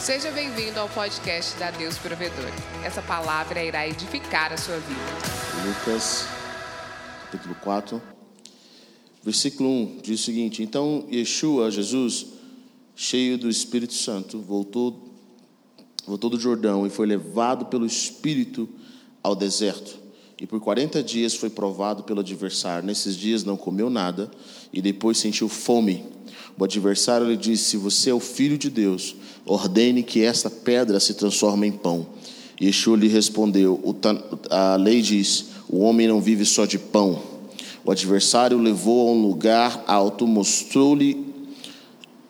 Seja bem-vindo ao podcast da Deus Provedor. Essa palavra irá edificar a sua vida. Lucas, capítulo 4, versículo 1 diz o seguinte: Então Yeshua, Jesus, cheio do Espírito Santo, voltou, voltou do Jordão e foi levado pelo Espírito ao deserto. E por 40 dias foi provado pelo adversário. Nesses dias não comeu nada e depois sentiu fome. O adversário lhe disse: Se você é o filho de Deus, ordene que esta pedra se transforme em pão. Yeshua lhe respondeu: A lei diz: O homem não vive só de pão. O adversário levou a um lugar alto, mostrou-lhe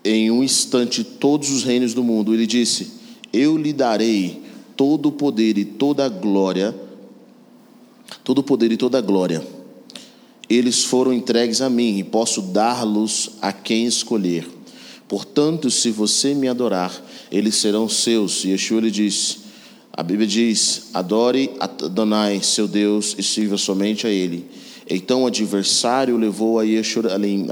em um instante todos os reinos do mundo. Ele disse: Eu lhe darei todo o poder e toda a glória, todo o poder e toda a glória eles foram entregues a mim e posso dar-los a quem escolher. Portanto, se você me adorar, eles serão seus. E Yeshua lhe disse, a Bíblia diz: adore Adonai, seu Deus, e sirva somente a Ele. Então o adversário levou a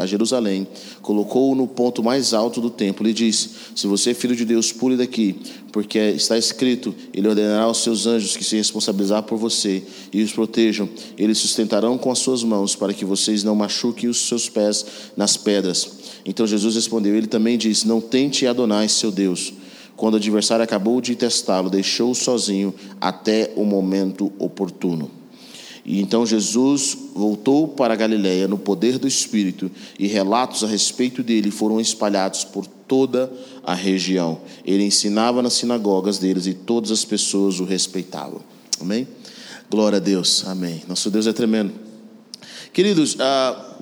Jerusalém, colocou-o no ponto mais alto do templo e disse: Se você é filho de Deus, pule daqui, porque está escrito: Ele ordenará aos seus anjos que se responsabilizar por você e os protejam. Eles sustentarão com as suas mãos para que vocês não machuquem os seus pés nas pedras. Então Jesus respondeu: Ele também disse: Não tente Adonai, seu Deus. Quando o adversário acabou de testá-lo, deixou-o sozinho até o momento oportuno. E então Jesus voltou para Galiléia no poder do Espírito, e relatos a respeito dele foram espalhados por toda a região. Ele ensinava nas sinagogas deles e todas as pessoas o respeitavam. Amém? Glória a Deus. Amém. Nosso Deus é tremendo. Queridos, ah,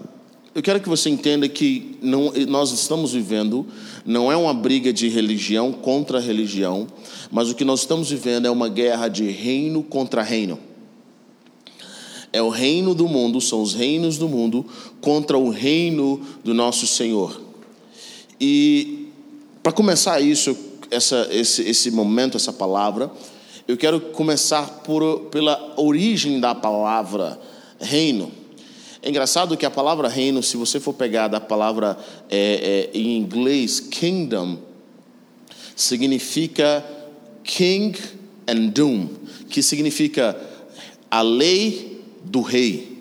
eu quero que você entenda que não, nós estamos vivendo não é uma briga de religião contra religião, mas o que nós estamos vivendo é uma guerra de reino contra reino é o reino do mundo, são os reinos do mundo contra o reino do nosso Senhor. E para começar isso, essa, esse, esse momento, essa palavra, eu quero começar por, pela origem da palavra reino. É engraçado que a palavra reino, se você for pegar da palavra é, é, em inglês kingdom, significa king and doom, que significa a lei do rei.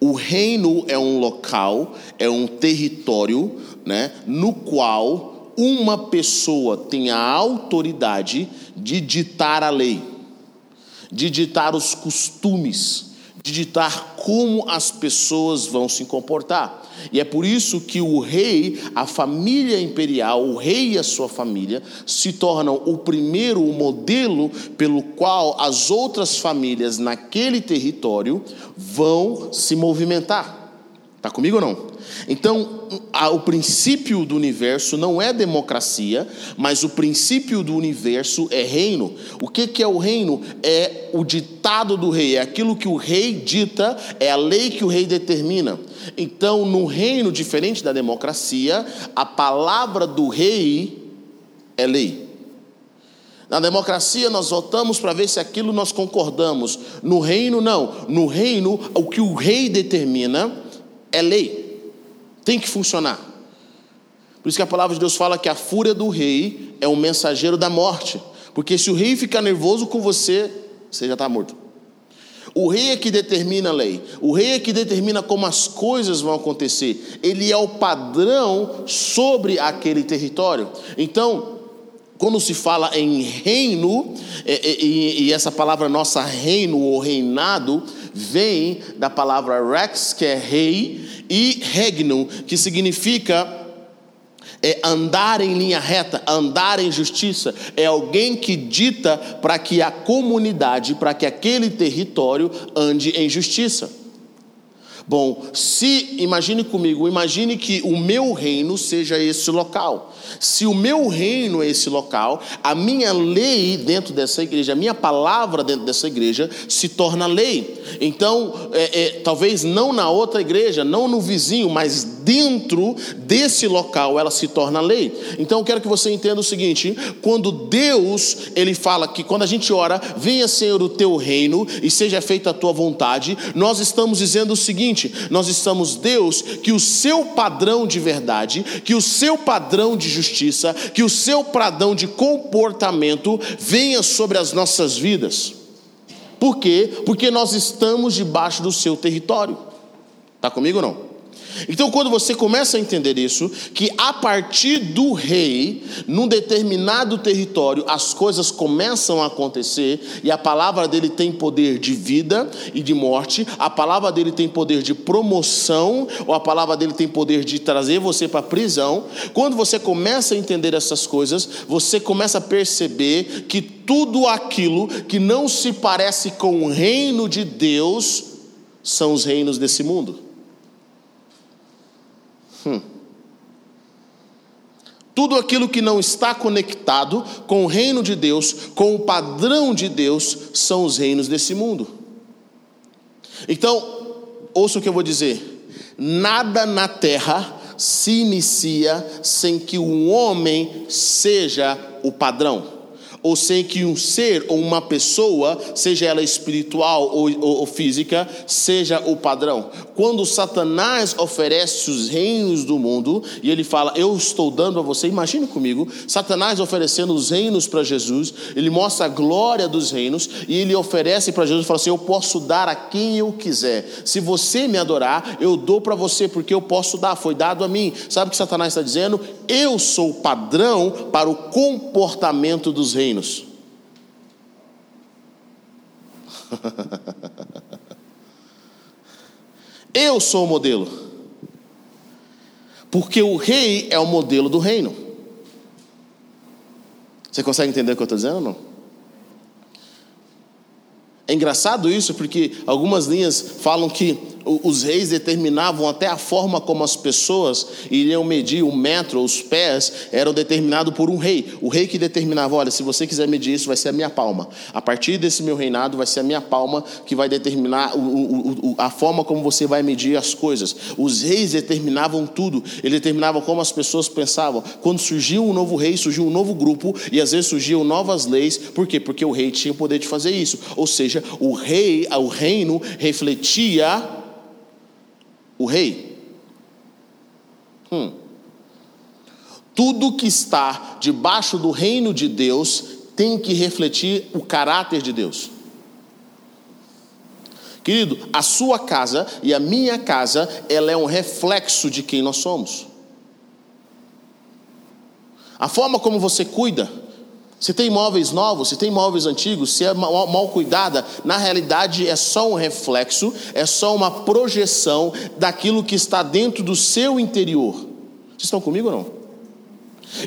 O reino é um local, é um território, né, no qual uma pessoa tem a autoridade de ditar a lei, de ditar os costumes, de ditar como as pessoas vão se comportar. E é por isso que o rei, a família imperial, o rei e a sua família se tornam o primeiro o modelo pelo qual as outras famílias naquele território vão se movimentar. Está comigo ou não? Então, o princípio do universo não é democracia, mas o princípio do universo é reino. O que, é o reino? É o ditado do rei, é aquilo que o rei dita, é a lei que o rei determina. Então, no reino, diferente da democracia, a palavra do rei é lei. Na democracia, nós votamos para ver se aquilo nós concordamos. No reino, não. No reino, o que o rei determina é lei. Tem que funcionar. Por isso que a palavra de Deus fala que a fúria do rei é um mensageiro da morte. Porque se o rei ficar nervoso com você, você já está morto. O rei é que determina a lei, o rei é que determina como as coisas vão acontecer, ele é o padrão sobre aquele território. Então, quando se fala em reino, e, essa palavra nossa reino ou reinado, vem da palavra rex, que é rei, e regnum, que significa é andar em linha reta, andar em justiça, é alguém que dita para que a comunidade, para que aquele território ande em justiça. Bom, se imagine comigo, imagine que o meu reino seja esse local. Se o meu reino é esse local, a minha lei dentro dessa igreja, a minha palavra dentro dessa igreja se torna lei. Então, é, é, talvez não na outra igreja, não no vizinho, mas dentro desse local ela se torna lei. Então eu quero que você entenda o seguinte: quando Deus, ele fala que quando a gente ora, venha Senhor o teu reino e seja feita a tua vontade, nós estamos dizendo o seguinte: nós estamos Deus, que o seu padrão de verdade, que o seu padrão de justiça, que o seu padrão de comportamento venha sobre as nossas vidas. Por quê? Porque nós estamos debaixo do seu território. Está comigo ou não? Então, quando você começa a entender isso, que a partir do rei, num determinado território, as coisas começam a acontecer, e a palavra dele tem poder de vida e de morte, a palavra dele tem poder de promoção, ou a palavra dele tem poder de trazer você para a prisão. Quando você começa a entender essas coisas, você começa a perceber que tudo aquilo que não se parece com o reino de Deus são os reinos desse mundo. Hum. Tudo aquilo que não está conectado com o reino de Deus, com o padrão de Deus, são os reinos desse mundo. Então, ouça o que eu vou dizer: nada na terra se inicia sem que o homem seja o padrão ou sem que um ser ou uma pessoa, seja ela espiritual ou, ou, ou, física, seja o padrão. Quando Satanás oferece os reinos do mundo e ele fala, Eu estou dando a você, imagine comigo, Satanás oferecendo os reinos para Jesus, ele mostra a glória dos reinos e ele oferece para Jesus e fala assim: Eu posso dar a quem eu quiser. Se você me adorar, eu dou para você, porque eu posso dar, foi dado a mim. Sabe o que Satanás está dizendo? Eu sou o padrão para o comportamento dos reinos. Eu sou o modelo. Porque o rei é o modelo do reino. Você consegue entender o que eu estou dizendo ou não? É engraçado isso porque algumas linhas falam que os reis determinavam até a forma como as pessoas iriam medir o metro, os pés, eram determinados por um rei. O rei que determinava: olha, se você quiser medir isso, vai ser a minha palma. A partir desse meu reinado, vai ser a minha palma que vai determinar o, o, o, a forma como você vai medir as coisas. Os reis determinavam tudo, eles determinavam como as pessoas pensavam. Quando surgiu um novo rei, surgiu um novo grupo, e às vezes surgiam novas leis. Por quê? Porque o rei tinha o poder de fazer isso. Ou seja, o rei, o reino refletia o rei. Hum. Tudo que está debaixo do reino de Deus tem que refletir o caráter de Deus. Querido, a sua casa e a minha casa, ela é um reflexo de quem nós somos. A forma como você cuida, se tem imóveis novos, se tem imóveis antigos, se é mal, mal, cuidada, na realidade é só um reflexo, é só uma projeção daquilo que está dentro do seu interior. Vocês estão comigo ou não?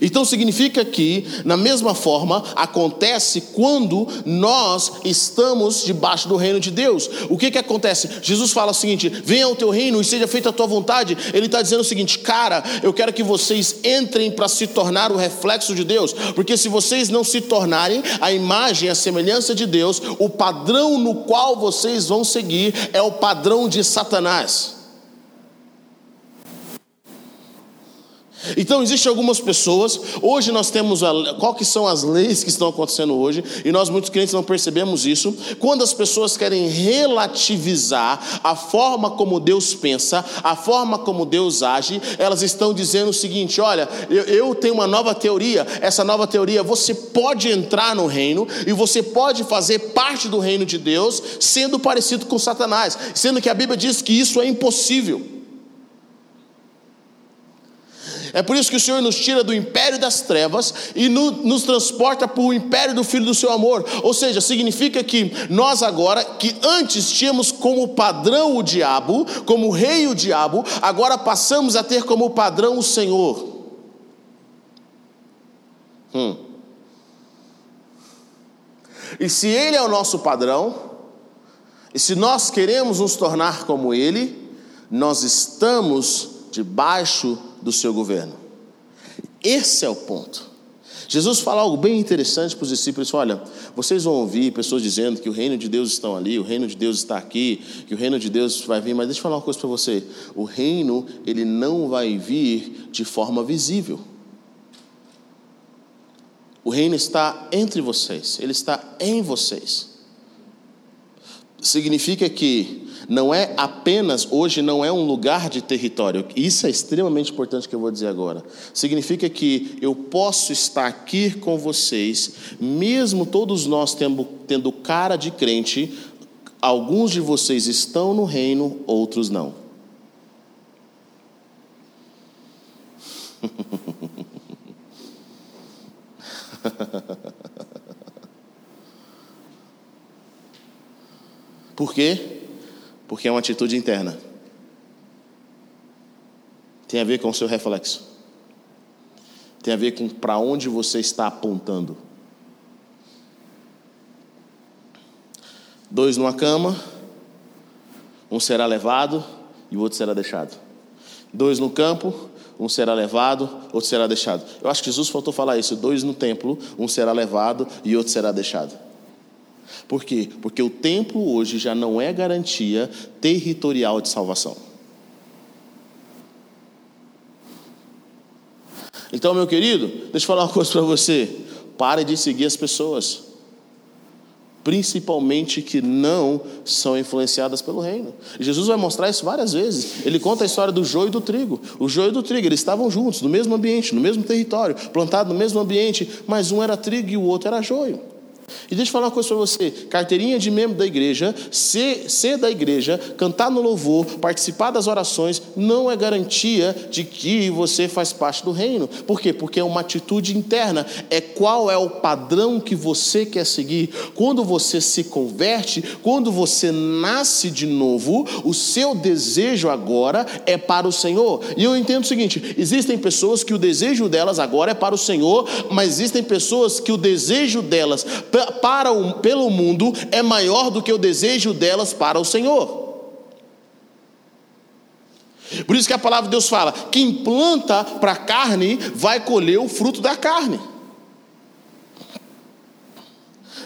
Então significa que, na mesma forma, acontece quando nós estamos debaixo do reino de Deus. O que, que acontece? Jesus fala o seguinte: venha ao teu reino e seja feita a tua vontade. Ele está dizendo o seguinte, cara, eu quero que vocês entrem para se tornar o reflexo de Deus, porque se vocês não se tornarem a imagem, a semelhança de Deus, o padrão no qual vocês vão seguir é o padrão de Satanás. Então existem algumas pessoas, hoje nós temos, a, qual que são as leis que estão acontecendo hoje, e nós muitos crentes não percebemos isso, quando as pessoas querem relativizar a forma como Deus pensa, a forma como Deus age, elas estão dizendo o seguinte, olha, eu, eu tenho uma nova teoria, essa nova teoria, você pode entrar no reino, e você pode fazer parte do reino de Deus, sendo parecido com Satanás, sendo que a Bíblia diz que isso é impossível. É por isso que o Senhor nos tira do império das trevas e no, nos transporta para o império do Filho do seu amor. Ou seja, significa que nós agora, que antes tínhamos como padrão o diabo, como rei o diabo, agora passamos a ter como padrão o Senhor. Hum. E se Ele é o nosso padrão, e se nós queremos nos tornar como Ele, nós estamos debaixo do seu governo. Esse é o ponto. Jesus fala algo bem interessante para os discípulos: olha, vocês vão ouvir pessoas dizendo que o reino de Deus está ali, o reino de Deus está aqui, que o reino de Deus vai vir, mas deixa eu falar uma coisa para você: o reino, ele não vai vir de forma visível. O reino está entre vocês, ele está em vocês. Significa que não é apenas, hoje não é um lugar de território, isso é extremamente importante que eu vou dizer agora. Significa que eu posso estar aqui com vocês, mesmo todos nós tendo, tendo cara de crente, alguns de vocês estão no reino, outros não. Por quê? Porque é uma atitude interna. Tem a ver com o seu reflexo. Tem a ver com para onde você está apontando. Dois numa cama, um será levado e o outro será deixado. Dois no campo, um será levado, outro será deixado. Eu acho que Jesus faltou falar isso: dois no templo, um será levado e outro será deixado. Por quê? Porque o templo hoje já não é garantia territorial de salvação. Então, meu querido, deixa eu falar uma coisa para você. Pare de seguir as pessoas principalmente que não são influenciadas pelo reino. Jesus vai mostrar isso várias vezes. Ele conta a história do joio e do trigo. O joio e do trigo, eles estavam juntos, no mesmo ambiente, no mesmo território, plantados no mesmo ambiente, mas um era trigo e o outro era joio. E deixa eu falar uma coisa para você: carteirinha de membro da igreja, ser, ser da igreja, cantar no louvor, participar das orações, não é garantia de que você faz parte do reino. Por quê? Porque é uma atitude interna. É qual é o padrão que você quer seguir. Quando você se converte, quando você nasce de novo, o seu desejo agora é para o Senhor. E eu entendo o seguinte: existem pessoas que o desejo delas agora é para o Senhor, mas existem pessoas que o desejo delas para o, pelo mundo é maior do que o desejo delas para o Senhor. Por isso que a palavra de Deus fala: quem planta para a carne vai colher o fruto da carne.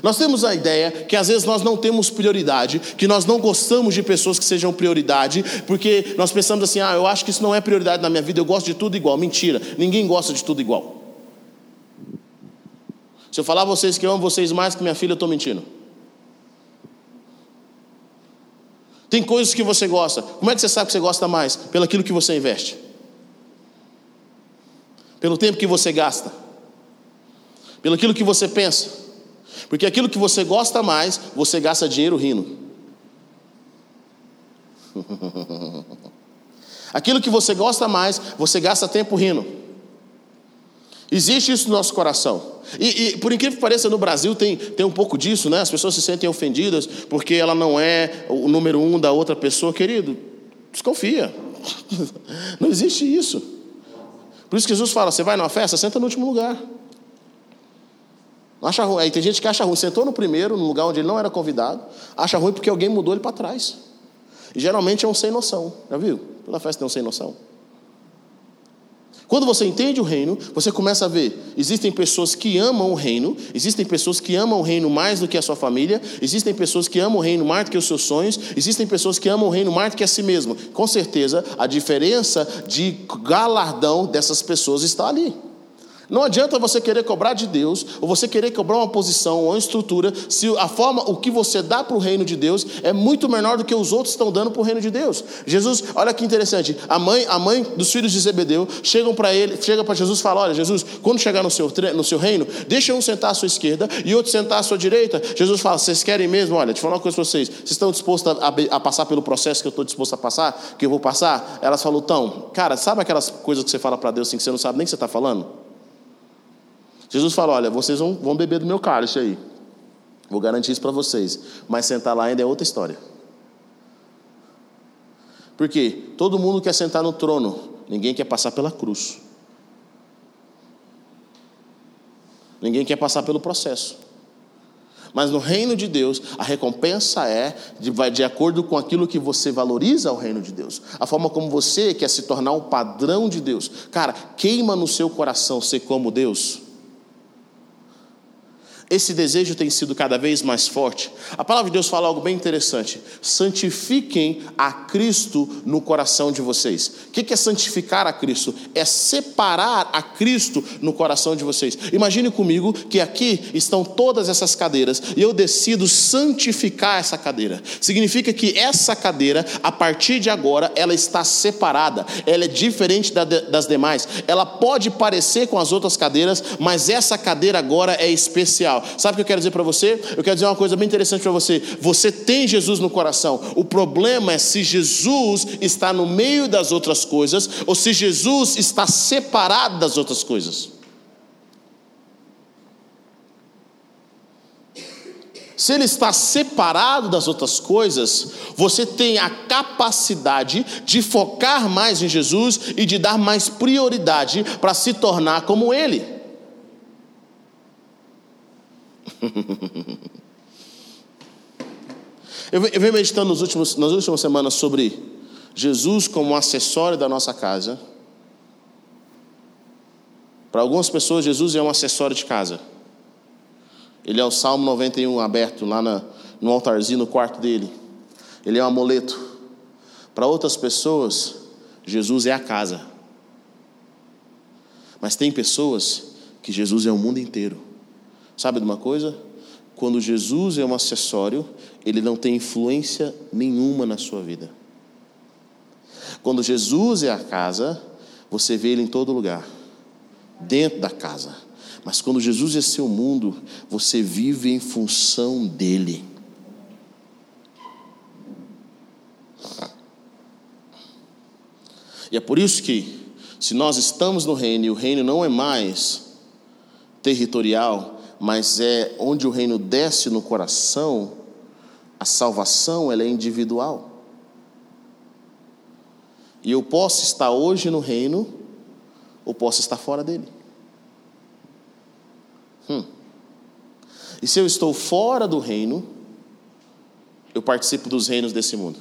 Nós temos a ideia que às vezes nós não temos prioridade, que nós não gostamos de pessoas que sejam prioridade, porque nós pensamos assim: ah, eu acho que isso não é prioridade na minha vida, eu gosto de tudo igual. Mentira, ninguém gosta de tudo igual. Se eu falar a vocês que eu amo vocês mais que minha filha, eu estou mentindo. Tem coisas que você gosta. Como é que você sabe que você gosta mais? Pelo aquilo que você investe. Pelo tempo que você gasta. Pelo aquilo que você pensa. Porque aquilo que você gosta mais, você gasta dinheiro rindo. aquilo que você gosta mais, você gasta tempo rindo. Existe isso no nosso coração. E, e, por incrível que pareça, no Brasil tem, tem um pouco disso, né? As pessoas se sentem ofendidas porque ela não é o número um da outra pessoa. Querido, desconfia. Não existe isso. Por isso que Jesus fala: você vai numa festa, senta no último lugar. Acha ruim. Aí tem gente que acha ruim. Sentou no primeiro, no lugar onde ele não era convidado. Acha ruim porque alguém mudou ele para trás. E geralmente é um sem noção. Já viu? Toda festa tem um sem noção. Quando você entende o reino, você começa a ver: existem pessoas que amam o reino, existem pessoas que amam o reino mais do que a sua família, existem pessoas que amam o reino mais do que os seus sonhos, existem pessoas que amam o reino mais do que a si mesmo. Com certeza, a diferença de galardão dessas pessoas está ali. Não adianta você querer cobrar de Deus, ou você querer cobrar uma posição ou uma estrutura, se a forma, o que você dá para o reino de Deus é muito menor do que os outros estão dando para o reino de Deus. Jesus, olha que interessante, a mãe, a mãe dos filhos de Zebedeu chegam para ele, chega para Jesus e fala: Olha, Jesus, quando chegar no seu, no seu reino, deixa um sentar à sua esquerda e outro sentar à sua direita. Jesus fala: Vocês querem mesmo? Olha, eu falar uma coisa para vocês. Vocês estão dispostos a, a, passar pelo processo que eu estou disposto a passar, que eu vou passar? Elas falam: Então, cara, sabe aquelas coisas que você fala para Deus assim que você não sabe nem o que você está falando? Jesus fala: Olha, vocês vão, vão beber do meu cálice aí. Vou garantir isso para vocês. Mas sentar lá ainda é outra história. Por quê? Todo mundo quer sentar no trono, ninguém quer passar pela cruz. Ninguém quer passar pelo processo. Mas no reino de Deus, a recompensa é de, de acordo com aquilo que você valoriza ao reino de Deus. A forma como você quer se tornar um padrão de Deus. Cara, queima no seu coração ser como Deus. Esse desejo tem sido cada vez mais forte. A palavra de Deus fala algo bem interessante. Santifiquem a Cristo no coração de vocês. O que é santificar a Cristo? É separar a Cristo no coração de vocês. Imagine comigo que aqui estão todas essas cadeiras e eu decido santificar essa cadeira. Significa que essa cadeira, a partir de agora, ela está separada. Ela é diferente das demais. Ela pode parecer com as outras cadeiras, mas essa cadeira agora é especial Sabe o que eu quero dizer para você? Eu quero dizer uma coisa bem interessante para você. Você tem Jesus no coração. O problema é se Jesus está no meio das outras coisas ou se Jesus está separado das outras coisas. Se ele está separado das outras coisas, você tem a capacidade de focar mais em Jesus e de dar mais prioridade para se tornar como ele. eu venho meditando nos últimos, nas últimas semanas sobre Jesus como acessório da nossa casa. Para algumas pessoas, Jesus é um acessório de casa. Ele é o Salmo 91 aberto lá na, no altarzinho no quarto dele. Ele é um amuleto. Para outras pessoas, Jesus é a casa. Mas tem pessoas que Jesus é o mundo inteiro. Sabe de uma coisa? Quando Jesus é um acessório, ele não tem influência nenhuma na sua vida. Quando Jesus é a casa, você vê ele em todo lugar, dentro da casa. Mas quando Jesus é seu mundo, você vive em função dele. E é por isso que, se nós estamos no reino e o reino não é mais territorial, mas é onde o reino desce no coração, a salvação ela é individual. E eu posso estar hoje no reino, ou posso estar fora dele. Hum. E se eu estou fora do reino, eu participo dos reinos desse mundo.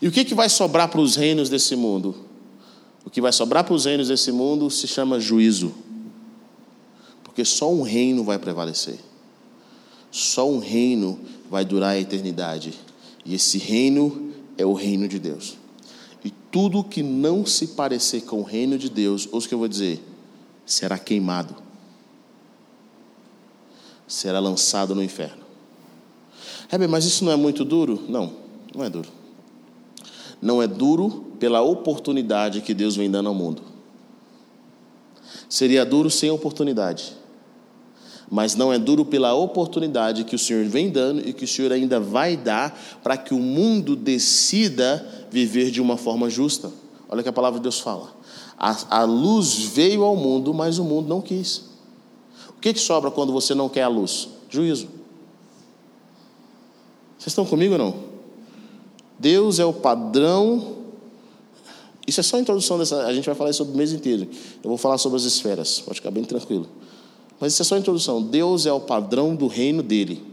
E o que, que vai sobrar para os reinos desse mundo? O que vai sobrar para os reinos desse mundo se chama juízo. Porque só um reino vai prevalecer. Só um reino vai durar a eternidade. E esse reino é o reino de Deus. E tudo que não se parecer com o reino de Deus, ou o que eu vou dizer, será queimado. Será lançado no inferno. É, mas isso não é muito duro? Não, não é duro. Não é duro pela oportunidade que Deus vem dando ao mundo. Seria duro sem oportunidade mas não é duro pela oportunidade que o Senhor vem dando e que o Senhor ainda vai dar para que o mundo decida viver de uma forma justa. Olha o que a palavra de Deus fala. A, a luz veio ao mundo, mas o mundo não quis. O que, que sobra quando você não quer a luz? Juízo. Vocês estão comigo ou não? Deus é o padrão. Isso é só a introdução dessa. A gente vai falar sobre o mês inteiro. Eu vou falar sobre as esferas. Pode ficar bem tranquilo. Mas isso é só a introdução. Deus é o padrão do reino dele.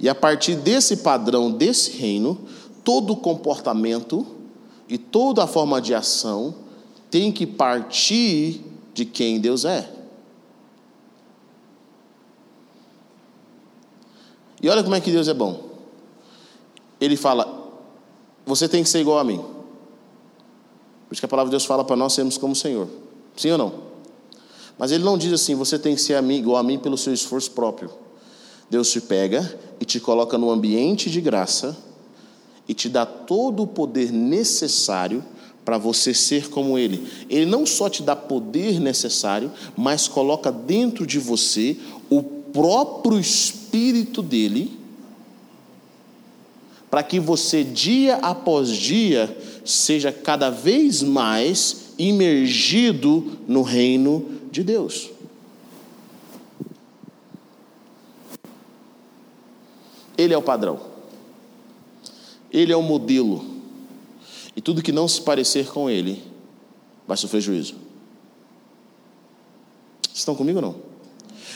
E a partir desse padrão, desse reino, todo comportamento e toda forma de ação tem que partir de quem Deus é. E olha como é que Deus é bom. Ele fala: você tem que ser igual a mim. Por isso que a palavra de Deus fala para nós sermos como o Senhor. Sim ou não? Mas ele não diz assim, você tem que ser amigo a mim pelo seu esforço próprio. Deus te pega e te coloca no ambiente de graça e te dá todo o poder necessário para você ser como Ele. Ele não só te dá poder necessário, mas coloca dentro de você o próprio Espírito dele, para que você, dia após dia, seja cada vez mais imergido no reino de Deus. Ele é o padrão. Ele é o modelo. E tudo que não se parecer com ele vai sofrer juízo. Estão comigo ou não?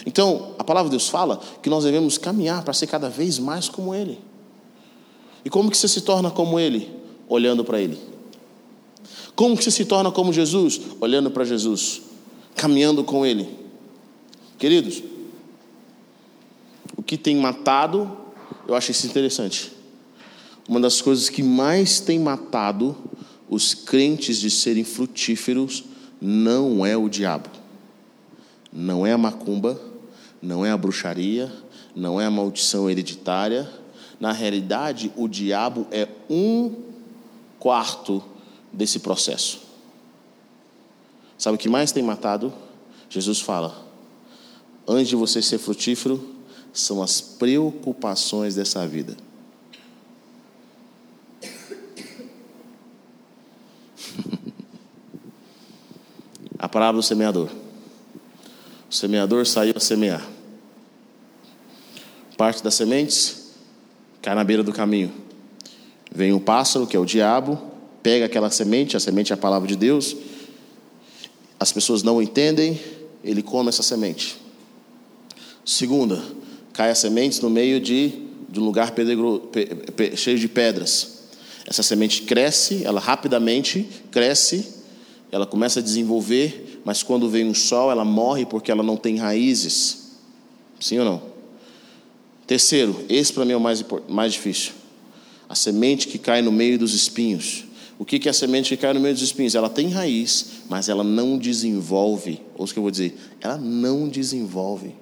Então, a palavra de Deus fala que nós devemos caminhar para ser cada vez mais como ele. E como que você se torna como ele? Olhando para ele. Como que você se torna como Jesus? Olhando para Jesus. Caminhando com Ele. Queridos, o que tem matado, eu acho isso interessante. Uma das coisas que mais tem matado os crentes de serem frutíferos não é o diabo, não é a macumba, não é a bruxaria, não é a maldição hereditária. Na realidade, o diabo é um quarto desse processo. Sabe o que mais tem matado? Jesus fala: antes de você ser frutífero, são as preocupações dessa vida. a palavra do semeador. O semeador saiu a semear. Parte das sementes cai na beira do caminho. Vem um pássaro, que é o diabo, pega aquela semente, a semente é a palavra de Deus. As pessoas não entendem, ele come essa semente. Segunda, cai as sementes no meio de, de um lugar pedregro, pe, pe, cheio de pedras. Essa semente cresce, ela rapidamente cresce, ela começa a desenvolver, mas quando vem o sol, ela morre porque ela não tem raízes. Sim ou não? Terceiro, esse para mim é o mais, mais difícil. A semente que cai no meio dos espinhos. O que é a semente que cai no meio dos espinhos? Ela tem raiz, mas ela não desenvolve. Ou o que eu vou dizer? Ela não desenvolve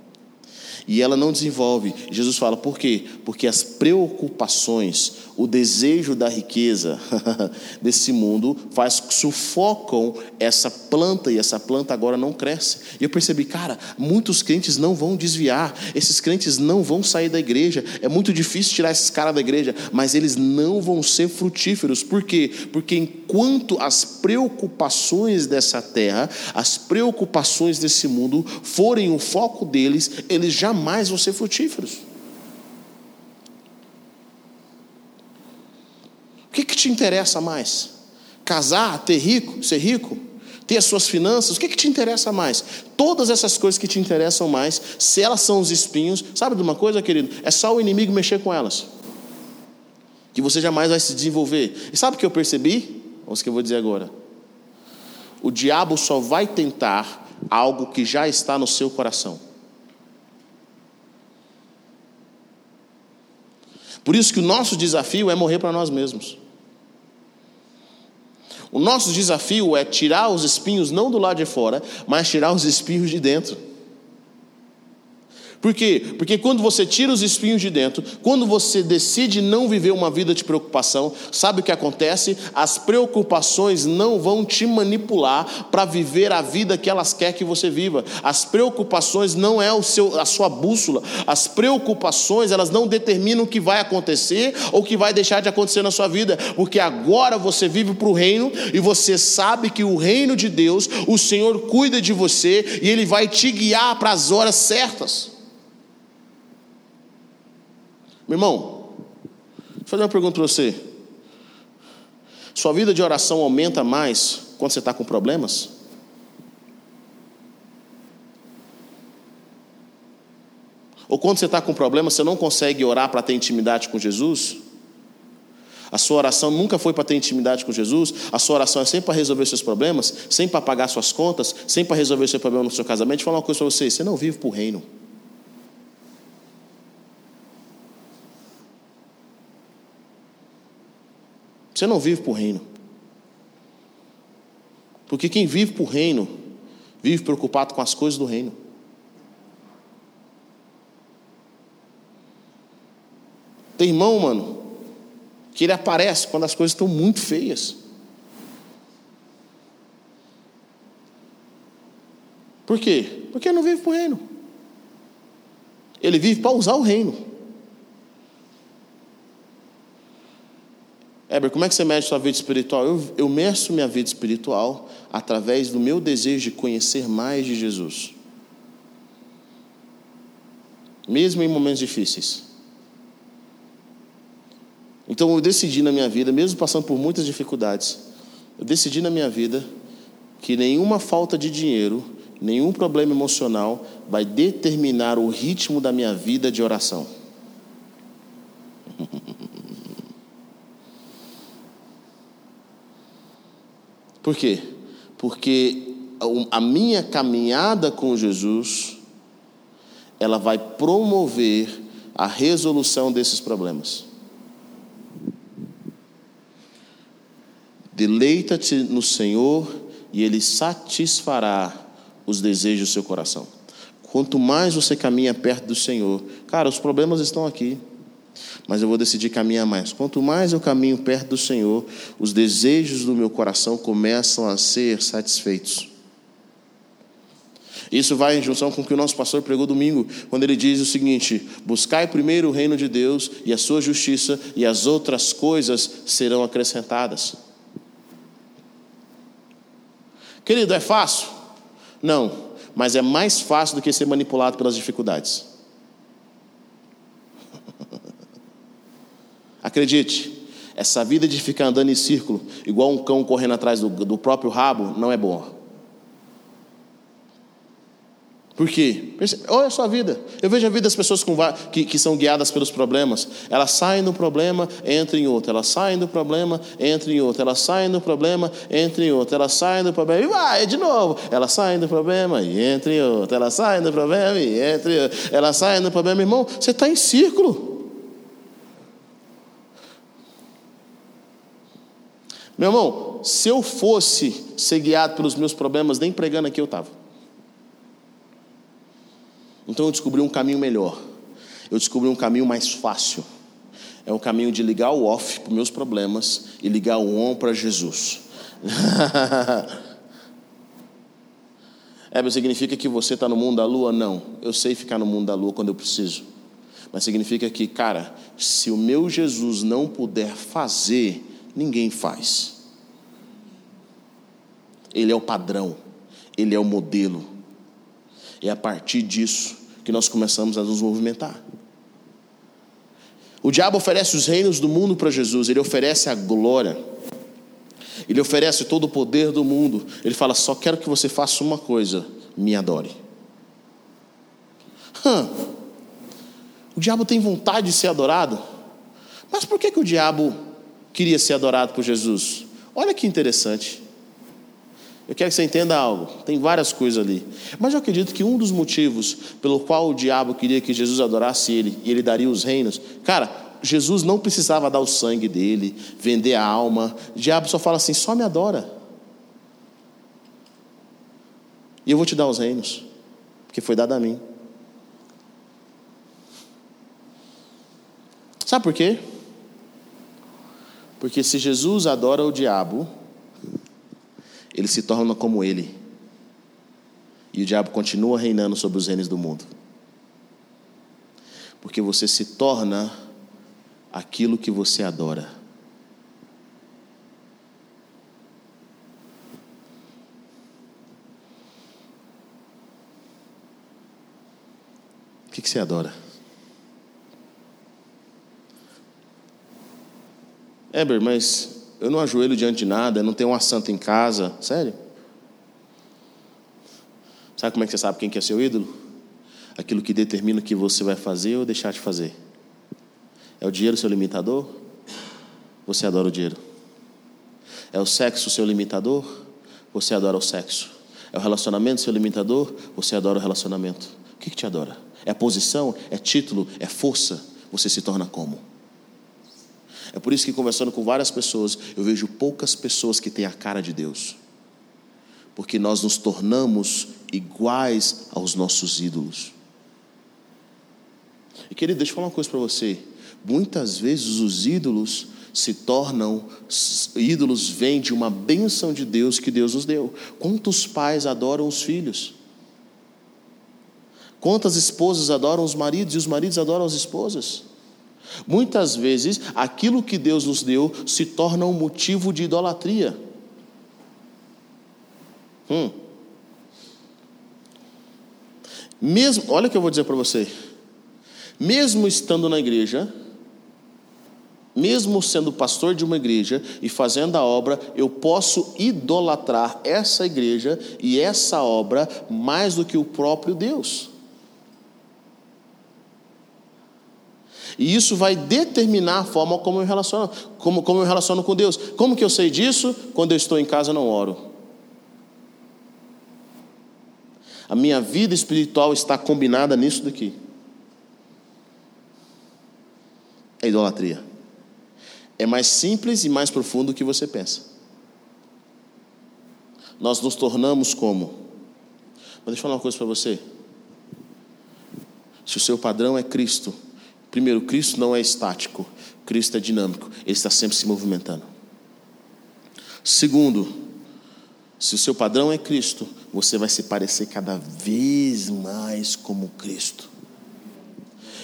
e ela não desenvolve. Jesus fala, por quê? Porque as preocupações, o desejo da riqueza desse mundo faz sufocam essa planta e essa planta agora não cresce. E eu percebi, cara, muitos crentes não vão desviar, esses crentes não vão sair da igreja. É muito difícil tirar esses caras da igreja, mas eles não vão ser frutíferos. Por quê? Porque enquanto as preocupações dessa terra, as preocupações desse mundo forem o foco deles, eles já jamais vão ser frutíferos. O que, que te interessa mais? Casar, ter rico, ser rico, ter as suas finanças? O que, que te interessa mais? Todas essas coisas que te interessam mais, se elas são os espinhos, sabe de uma coisa, querido? É só o inimigo mexer com elas. Que você jamais vai se desenvolver. E sabe o que eu percebi? Vamos que eu vou dizer agora. O diabo só vai tentar algo que já está no seu coração. Por isso que o nosso desafio é morrer para nós mesmos. O nosso desafio é tirar os espinhos não do lado de fora, mas tirar os espinhos de dentro. Por quê? Porque quando você tira os espinhos de dentro, quando você decide não viver uma vida de preocupação, sabe o que acontece? As preocupações não vão te manipular para viver a vida que elas querem que você viva. As preocupações não é o seu, a sua bússola. As preocupações, elas não determinam o que vai acontecer ou o que vai deixar de acontecer na sua vida, porque agora você vive para o reino e você sabe que o reino de Deus, o Senhor cuida de você e ele vai te guiar para as horas certas. Meu irmão, vou fazer uma pergunta para você. Sua vida de oração aumenta mais quando você está com problemas? Ou quando você está com problemas, você não consegue orar para ter intimidade com Jesus? A sua oração nunca foi para ter intimidade com Jesus, a sua oração é sempre para resolver seus problemas, sempre para pagar suas contas, sempre para resolver seu problema no seu casamento. Deixa eu falar uma coisa para você: você não vive para o reino. Você não vive para o reino. Porque quem vive para o reino, vive preocupado com as coisas do reino. Tem irmão, mano, que ele aparece quando as coisas estão muito feias. Por quê? Porque ele não vive para o reino. Ele vive para usar o reino. Heber, como é que você mede sua vida espiritual? Eu, eu meço minha vida espiritual através do meu desejo de conhecer mais de Jesus. Mesmo em momentos difíceis. Então eu decidi na minha vida, mesmo passando por muitas dificuldades, eu decidi na minha vida que nenhuma falta de dinheiro, nenhum problema emocional vai determinar o ritmo da minha vida de oração. Por quê? Porque a minha caminhada com Jesus, ela vai promover a resolução desses problemas. Deleita-te no Senhor e Ele satisfará os desejos do seu coração. Quanto mais você caminha perto do Senhor, cara, os problemas estão aqui, mas eu vou decidir caminhar mais. Quanto mais eu caminho perto do Senhor, os desejos do meu coração começam a ser satisfeitos. Isso vai em junção com o que o nosso pastor pregou domingo, quando ele diz o seguinte: Buscai primeiro o reino de Deus e a sua justiça, e as outras coisas serão acrescentadas. Querido, é fácil? Não, mas é mais fácil do que ser manipulado pelas dificuldades. Acredite, essa vida de ficar andando em círculo, igual um cão correndo atrás do, do próprio rabo, não é boa. Por quê? Olha a sua vida. Eu vejo a vida das pessoas com, que, que são guiadas pelos problemas. Elas saem do problema, entram em outro. Elas saem do problema, entram em outro. Elas saem do problema, entram em outro. Elas saem do problema e vai de novo. Elas saem do problema e entram em outro. Elas saem do problema e entram em outro. Elas saem do problema. Irmão, você está em círculo. Meu irmão, se eu fosse ser guiado pelos meus problemas, nem pregando aqui eu estava. Então eu descobri um caminho melhor. Eu descobri um caminho mais fácil. É o caminho de ligar o off para os meus problemas e ligar o on para Jesus. é, significa que você está no mundo da lua? Não. Eu sei ficar no mundo da lua quando eu preciso. Mas significa que, cara, se o meu Jesus não puder fazer, ninguém faz. Ele é o padrão, ele é o modelo. É a partir disso que nós começamos a nos movimentar. O diabo oferece os reinos do mundo para Jesus, ele oferece a glória, ele oferece todo o poder do mundo. Ele fala: só quero que você faça uma coisa, me adore. O diabo tem vontade de ser adorado, mas por que, que o diabo queria ser adorado por Jesus? Olha que interessante. Eu quero que você entenda algo. Tem várias coisas ali. Mas eu acredito que um dos motivos pelo qual o diabo queria que Jesus adorasse ele e ele daria os reinos, cara, Jesus não precisava dar o sangue dele, vender a alma. O diabo só fala assim: só me adora. E eu vou te dar os reinos, porque foi dado a mim. Sabe por quê? Porque se Jesus adora o diabo, ele se torna como ele. E o diabo continua reinando sobre os reinos do mundo. Porque você se torna aquilo que você adora. O que, que você adora? Eber, mas eu não ajoelho diante de nada, não tenho uma santa em casa. Sério? Sabe como é que você sabe quem que é seu ídolo? Aquilo que determina o que você vai fazer ou deixar de fazer. É o dinheiro seu limitador? Você adora o dinheiro. É o sexo seu limitador? Você adora o sexo. É o relacionamento seu limitador? Você adora o relacionamento. O que, que te adora? É posição? É título? É força? Você se torna como? É por isso que, conversando com várias pessoas, eu vejo poucas pessoas que têm a cara de Deus. Porque nós nos tornamos iguais aos nossos ídolos. E querido, deixa eu falar uma coisa para você. Muitas vezes os ídolos se tornam, ídolos vêm de uma bênção de Deus que Deus nos deu. Quantos pais adoram os filhos? Quantas esposas adoram os maridos e os maridos adoram as esposas? Muitas vezes, aquilo que Deus nos deu se torna um motivo de idolatria. Hum. Mesmo, olha o que eu vou dizer para você. Mesmo estando na igreja, mesmo sendo pastor de uma igreja e fazendo a obra, eu posso idolatrar essa igreja e essa obra mais do que o próprio Deus. E isso vai determinar a forma como eu relaciono, como, como eu relaciono com Deus. Como que eu sei disso? Quando eu estou em casa, eu não oro. A minha vida espiritual está combinada nisso daqui. É idolatria. É mais simples e mais profundo do que você pensa. Nós nos tornamos como? Mas deixa eu falar uma coisa para você. Se o seu padrão é Cristo, primeiro, Cristo não é estático, Cristo é dinâmico, ele está sempre se movimentando. Segundo, se o seu padrão é Cristo, você vai se parecer cada vez mais como Cristo.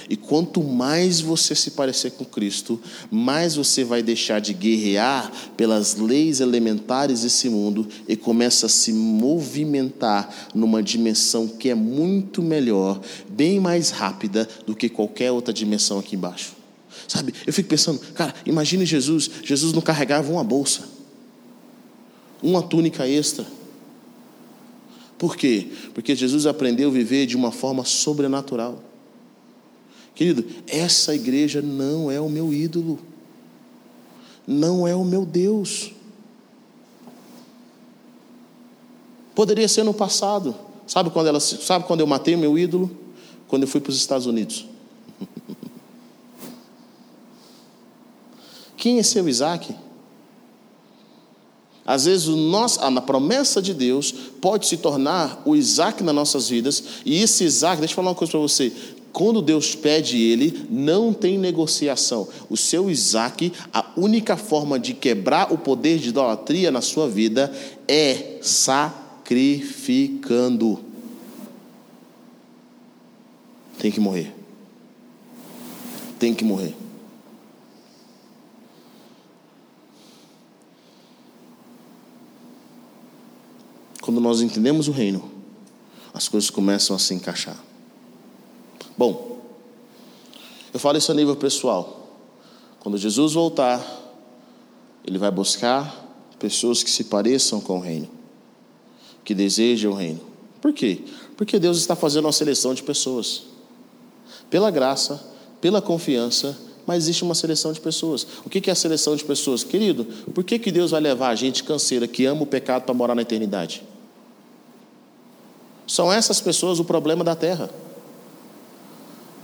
E quanto mais você se parecer com Cristo, mais você vai deixar de guerrear pelas leis elementares desse mundo e começa a se movimentar numa dimensão que é muito melhor, bem mais rápida do que qualquer outra dimensão aqui embaixo. Sabe, eu fico pensando, cara, imagine Jesus, Jesus não carregava uma bolsa, uma túnica extra. Por quê? Porque Jesus aprendeu a viver de uma forma sobrenatural. Querido, essa igreja não é o meu ídolo, não é o meu Deus. Poderia ser no passado. Sabe quando, ela, sabe quando eu matei o meu ídolo? Quando eu fui para os Estados Unidos. Quem é seu Isaac? Às vezes, nosso, a promessa de Deus pode se tornar o Isaac nas nossas vidas, e esse Isaac, deixa eu falar uma coisa para você: quando Deus pede ele, não tem negociação. O seu Isaac, a única forma de quebrar o poder de idolatria na sua vida é sacrificando. Tem que morrer. Tem que morrer. Quando nós entendemos o reino, as coisas começam a se encaixar. Bom, eu falo isso a nível pessoal. Quando Jesus voltar, ele vai buscar pessoas que se pareçam com o reino, que desejam o reino. Por quê? Porque Deus está fazendo uma seleção de pessoas. Pela graça, pela confiança, mas existe uma seleção de pessoas. O que é a seleção de pessoas? Querido, por que, que Deus vai levar a gente canseira que ama o pecado para morar na eternidade? São essas pessoas o problema da terra.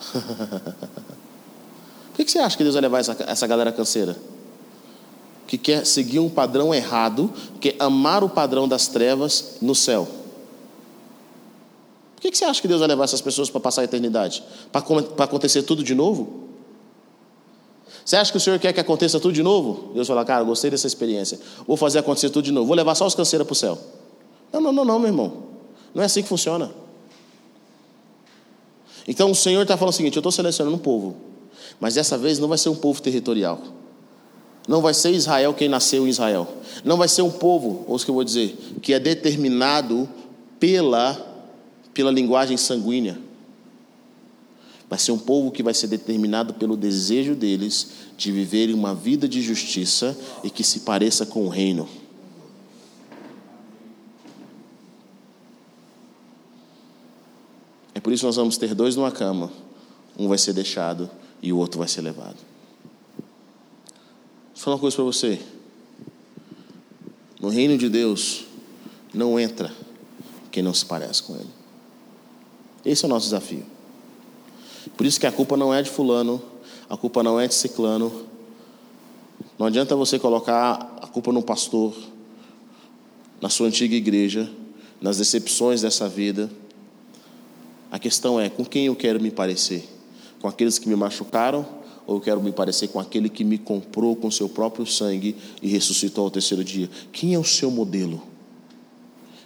Por que você acha que Deus vai levar essa, essa galera canseira? Que quer seguir um padrão errado, quer amar o padrão das trevas no céu. Por que você acha que Deus vai levar essas pessoas para passar a eternidade? Para acontecer tudo de novo? Você acha que o Senhor quer que aconteça tudo de novo? Deus fala, cara, gostei dessa experiência. Vou fazer acontecer tudo de novo. Vou levar só os canseiros para o céu. Não, não, não, não, meu irmão. Não é assim que funciona. Então o Senhor está falando o seguinte: eu estou selecionando um povo, mas dessa vez não vai ser um povo territorial. Não vai ser Israel quem nasceu em Israel. Não vai ser um povo, ou o que eu vou dizer, que é determinado pela, pela linguagem sanguínea. Vai ser um povo que vai ser determinado pelo desejo deles de viverem uma vida de justiça e que se pareça com o reino. Por isso nós vamos ter dois numa cama. Um vai ser deixado e o outro vai ser levado. Vou falar uma coisa para você. No reino de Deus, não entra quem não se parece com Ele. Esse é o nosso desafio. Por isso que a culpa não é de fulano, a culpa não é de ciclano. Não adianta você colocar a culpa no pastor, na sua antiga igreja, nas decepções dessa vida. A questão é: com quem eu quero me parecer? Com aqueles que me machucaram ou eu quero me parecer com aquele que me comprou com seu próprio sangue e ressuscitou ao terceiro dia? Quem é o seu modelo?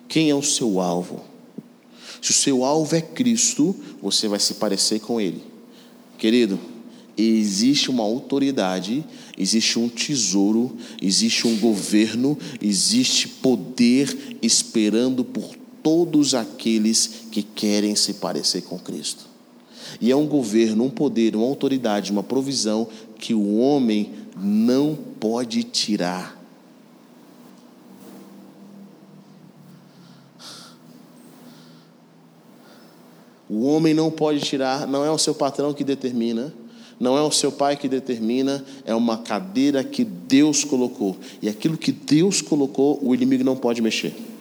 Quem é o seu alvo? Se o seu alvo é Cristo, você vai se parecer com Ele. Querido, existe uma autoridade, existe um tesouro, existe um governo, existe poder esperando por todos aqueles que querem se parecer com Cristo. E é um governo, um poder, uma autoridade, uma provisão que o homem não pode tirar. O homem não pode tirar, não é o seu patrão que determina, não é o seu pai que determina, é uma cadeira que Deus colocou. E aquilo que Deus colocou, o inimigo não pode mexer.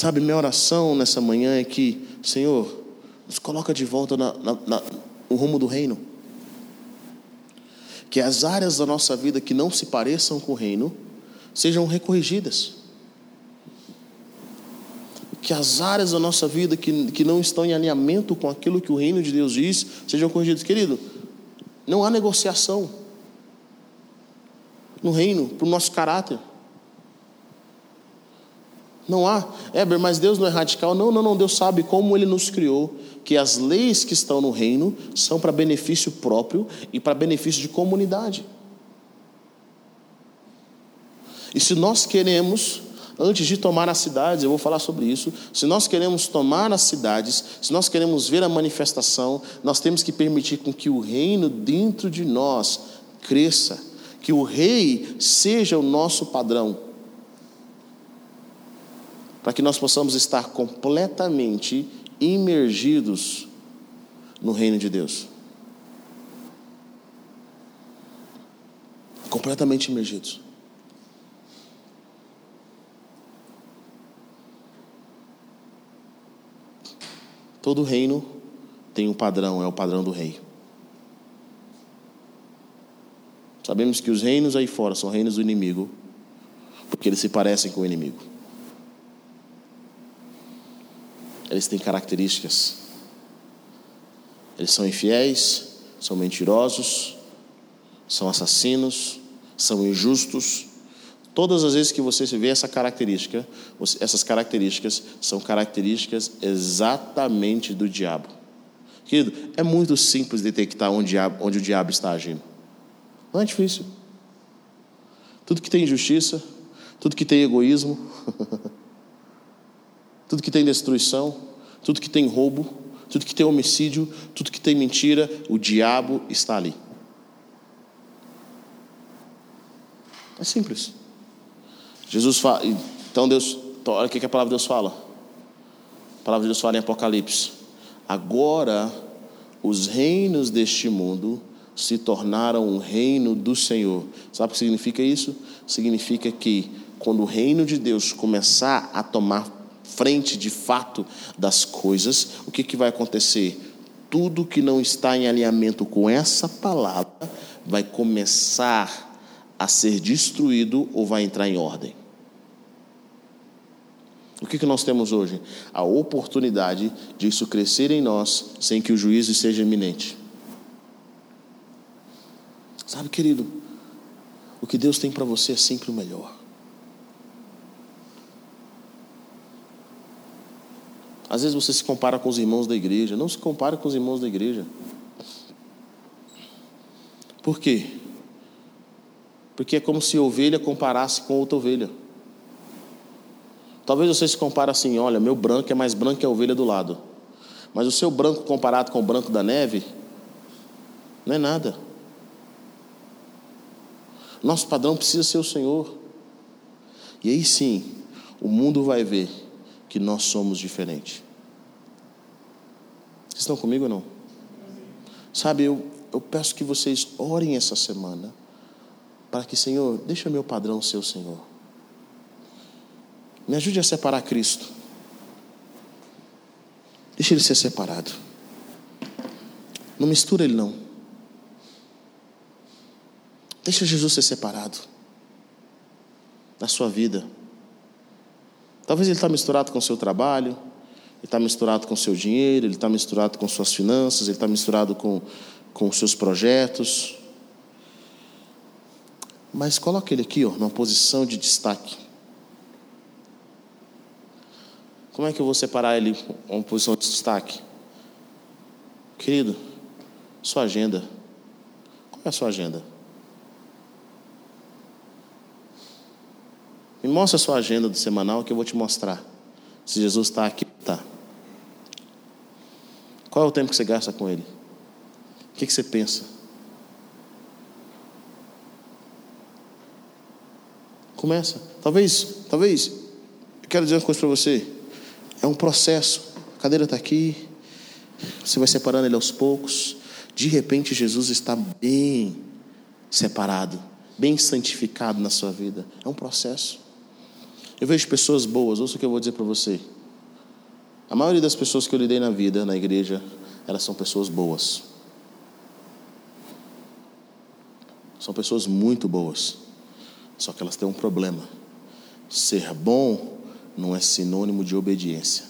Sabe, minha oração nessa manhã é que, Senhor, nos coloca de volta na, na, na, no rumo do reino. Que as áreas da nossa vida que não se pareçam com o reino sejam recorrigidas. Que as áreas da nossa vida que, que não estão em alinhamento com aquilo que o reino de Deus diz sejam corrigidas. Querido, não há negociação no reino para o nosso caráter. Não há, Éber, mas Deus não é radical. Não, não, não. Deus sabe como Ele nos criou, que as leis que estão no reino são para benefício próprio e para benefício de comunidade. E se nós queremos, antes de tomar as cidades, eu vou falar sobre isso, se nós queremos tomar as cidades, se nós queremos ver a manifestação, nós temos que permitir com que o reino dentro de nós cresça, que o rei seja o nosso padrão para que nós possamos estar completamente imergidos no reino de Deus. Completamente imergidos. Todo reino tem um padrão, é o padrão do rei. Sabemos que os reinos aí fora são reinos do inimigo, porque eles se parecem com o inimigo. Eles têm características. Eles são infiéis, são mentirosos, são assassinos, são injustos. Todas as vezes que você vê essa característica, essas características são características exatamente do diabo. Querido, é muito simples detectar onde, onde o diabo está agindo. Não é difícil. Tudo que tem injustiça, tudo que tem egoísmo, tudo que tem destruição, tudo que tem roubo, tudo que tem homicídio, tudo que tem mentira, o diabo está ali. É simples. Jesus fala, então Deus, olha o que a palavra de Deus fala. A palavra de Deus fala em Apocalipse. Agora os reinos deste mundo se tornaram um reino do Senhor. Sabe o que significa isso? Significa que quando o reino de Deus começar a tomar frente de fato das coisas, o que, que vai acontecer? Tudo que não está em alinhamento com essa palavra vai começar a ser destruído ou vai entrar em ordem. O que, que nós temos hoje? A oportunidade de isso crescer em nós sem que o juízo seja iminente. Sabe, querido, o que Deus tem para você é sempre o melhor. Às vezes você se compara com os irmãos da igreja. Não se compara com os irmãos da igreja. Por quê? Porque é como se ovelha comparasse com outra ovelha. Talvez você se compare assim: olha, meu branco é mais branco que a ovelha do lado. Mas o seu branco comparado com o branco da neve, não é nada. Nosso padrão precisa ser o Senhor. E aí sim, o mundo vai ver que nós somos diferentes. Vocês estão comigo ou não? Sabe, eu, eu peço que vocês orem essa semana para que, Senhor, deixa meu padrão ser o Senhor. Me ajude a separar Cristo. Deixa ele ser separado. Não mistura ele não. Deixa Jesus ser separado da sua vida. Talvez ele está misturado com o seu trabalho, ele está misturado com o seu dinheiro, ele está misturado com suas finanças, ele está misturado com, com os seus projetos. Mas coloque ele aqui, ó, numa posição de destaque. Como é que eu vou separar ele uma posição de destaque? Querido, sua agenda. Qual é a sua agenda? Me mostra a sua agenda do semanal que eu vou te mostrar. Se Jesus está aqui, está. Qual é o tempo que você gasta com Ele? O que, você pensa? Começa. Talvez, talvez, eu quero dizer uma coisa para você. É um processo. A cadeira está aqui. Você vai separando ele aos poucos. De repente, Jesus está bem separado, bem santificado na sua vida. É um processo. Eu vejo pessoas boas, ouça o que eu vou dizer para você. A maioria das pessoas que eu lidei na vida, na igreja, elas são pessoas boas. São pessoas muito boas. Só que elas têm um problema. Ser bom não é sinônimo de obediência.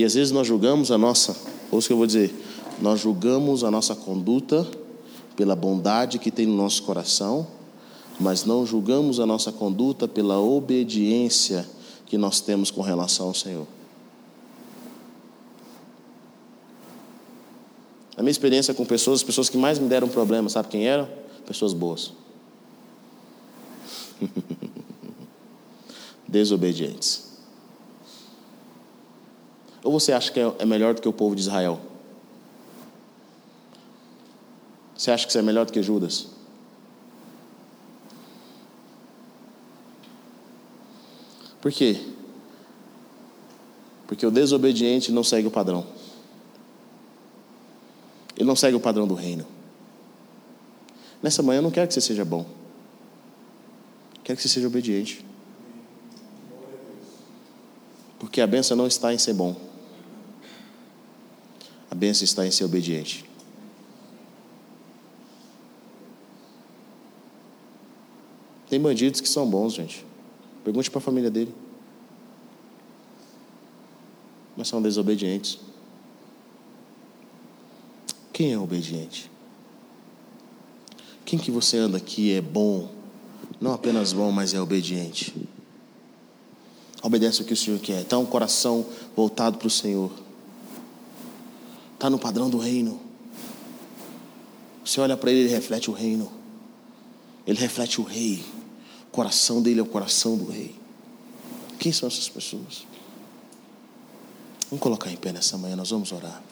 E às vezes nós julgamos a nossa, ouça o que eu vou dizer, nós julgamos a nossa conduta pela bondade que tem no nosso coração, mas não julgamos a nossa conduta pela obediência que nós temos com relação ao Senhor. A minha experiência com pessoas, as pessoas que mais me deram problema, sabe quem eram? Pessoas boas. Desobedientes. Ou você acha que é, é melhor do que o povo de Israel? Você acha que você é melhor do que Judas? Por quê? Porque o desobediente não segue o padrão. Ele não segue o padrão do reino. Nessa manhã eu não quero que você seja bom. Quero que você seja obediente. Porque a benção não está em ser bom. A benção está em ser obediente. Tem bandidos que são bons, gente. Pergunte para a família dele. Mas são desobedientes. Quem é obediente? Quem que você anda aqui é bom? Não apenas bom, mas é obediente. Obedece o que o Senhor quer. Está um coração voltado para o Senhor. Está no padrão do reino. Você olha para ele, ele reflete o reino. Ele reflete o rei. O coração dele é o coração do rei. Quem são essas pessoas? Vamos colocar em pé nessa manhã, nós vamos orar.